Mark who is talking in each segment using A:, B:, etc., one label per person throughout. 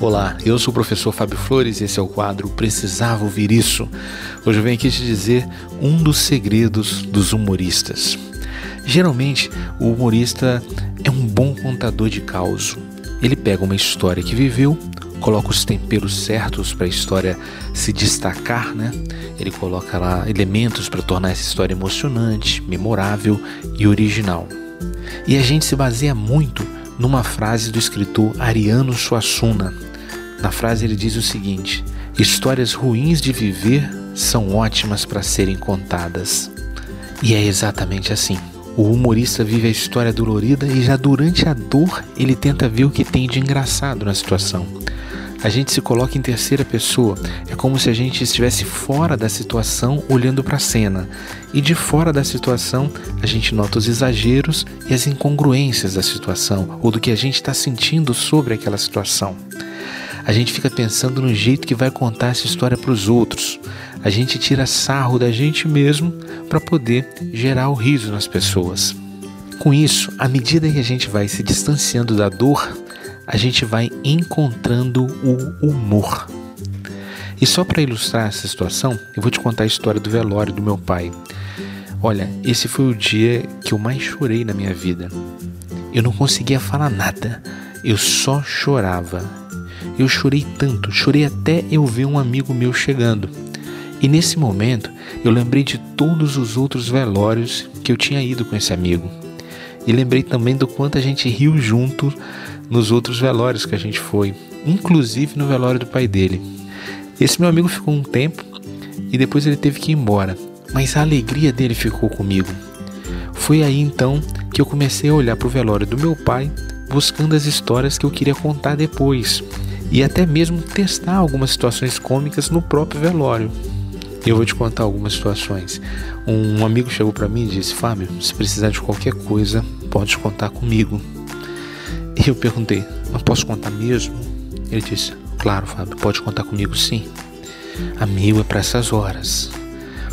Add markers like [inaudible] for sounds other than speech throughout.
A: Olá, eu sou o professor Fábio Flores e esse é o quadro Precisava Ouvir Isso. Hoje eu venho aqui te dizer um dos segredos dos humoristas. Geralmente, o humorista é um bom contador de caos. Ele pega uma história que viveu, coloca os temperos certos para a história se destacar, né? Ele coloca lá elementos para tornar essa história emocionante, memorável e original. E a gente se baseia muito numa frase do escritor Ariano Suassuna, na frase ele diz o seguinte: Histórias ruins de viver são ótimas para serem contadas. E é exatamente assim. O humorista vive a história dolorida e já durante a dor ele tenta ver o que tem de engraçado na situação. A gente se coloca em terceira pessoa, é como se a gente estivesse fora da situação olhando para a cena. E de fora da situação, a gente nota os exageros e as incongruências da situação ou do que a gente está sentindo sobre aquela situação. A gente fica pensando no jeito que vai contar essa história para os outros. A gente tira sarro da gente mesmo para poder gerar o riso nas pessoas. Com isso, à medida que a gente vai se distanciando da dor, a gente vai encontrando o humor. E só para ilustrar essa situação, eu vou te contar a história do velório do meu pai. Olha, esse foi o dia que eu mais chorei na minha vida. Eu não conseguia falar nada, eu só chorava. Eu chorei tanto, chorei até eu ver um amigo meu chegando. E nesse momento eu lembrei de todos os outros velórios que eu tinha ido com esse amigo. E lembrei também do quanto a gente riu junto nos outros velórios que a gente foi, inclusive no velório do pai dele. Esse meu amigo ficou um tempo e depois ele teve que ir embora, mas a alegria dele ficou comigo. Foi aí então que eu comecei a olhar para o velório do meu pai, buscando as histórias que eu queria contar depois e até mesmo testar algumas situações cômicas no próprio velório. Eu vou te contar algumas situações. Um amigo chegou para mim e disse: Fábio, se precisar de qualquer coisa, pode contar comigo. E eu perguntei: Mas posso contar mesmo? Ele disse: Claro, Fábio, pode contar comigo sim. Amigo é para essas horas.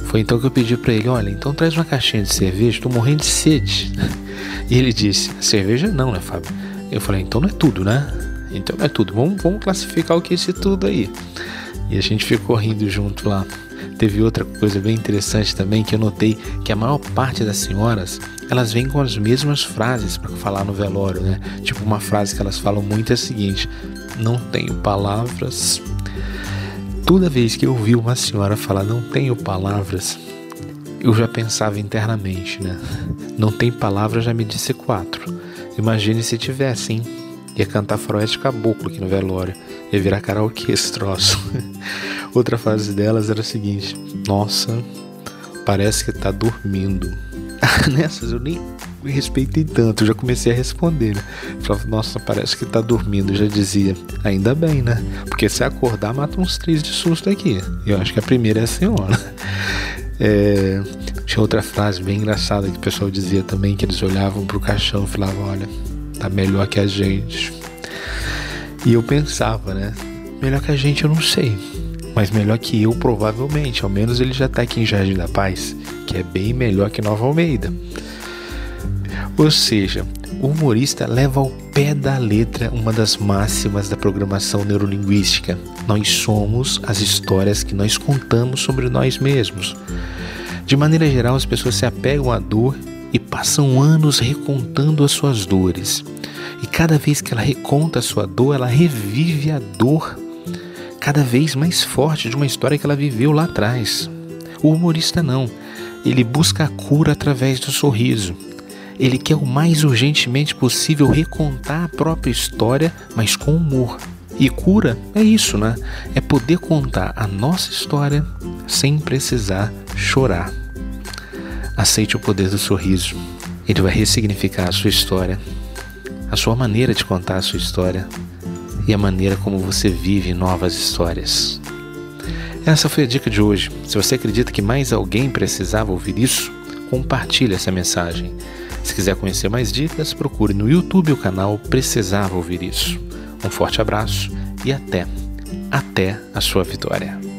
A: Foi então que eu pedi para ele: Olha, então traz uma caixinha de cerveja, estou morrendo de sede. [laughs] E ele disse: Cerveja não, né, Fábio? Eu falei: Então não é tudo, né? Então é tudo. Vamos, vamos classificar o que é esse tudo aí. E a gente ficou rindo junto lá. Teve outra coisa bem interessante também que eu notei que a maior parte das senhoras elas vêm com as mesmas frases para falar no velório, né? Tipo uma frase que elas falam muito é a seguinte: não tenho palavras. Toda vez que eu ouvi uma senhora falar não tenho palavras, eu já pensava internamente, né? Não tem palavras já me disse quatro. Imagine se tivesse, hein? Ia cantar faroeste caboclo aqui no velório. Ia virar karaokê esse troço. [laughs] Outra frase delas era a seguinte: Nossa, parece que tá dormindo. [laughs] Nessas eu nem respeitei tanto, já comecei a responder. Né? Falava, nossa, parece que tá dormindo. Eu já dizia, ainda bem, né? Porque se acordar, mata uns três de susto aqui. Eu acho que a primeira é a senhora. [laughs] É, tinha outra frase bem engraçada que o pessoal dizia também, que eles olhavam pro caixão e falavam, olha, tá melhor que a gente. E eu pensava, né? Melhor que a gente eu não sei, mas melhor que eu provavelmente. Ao menos ele já tá aqui em Jardim da Paz, que é bem melhor que Nova Almeida. Ou seja, o humorista leva ao pé da letra uma das máximas da programação neurolinguística. Nós somos as histórias que nós contamos sobre nós mesmos. De maneira geral, as pessoas se apegam à dor e passam anos recontando as suas dores. E cada vez que ela reconta a sua dor, ela revive a dor cada vez mais forte de uma história que ela viveu lá atrás. O humorista não. Ele busca a cura através do sorriso. Ele quer o mais urgentemente possível recontar a própria história, mas com humor. E cura é isso, né? É poder contar a nossa história sem precisar chorar. Aceite o poder do sorriso. Ele vai ressignificar a sua história, a sua maneira de contar a sua história e a maneira como você vive novas histórias. Essa foi a dica de hoje. Se você acredita que mais alguém precisava ouvir isso, compartilhe essa mensagem. Se quiser conhecer mais dicas, procure no YouTube o canal Precisava Ouvir Isso. Um forte abraço e até, até a sua vitória.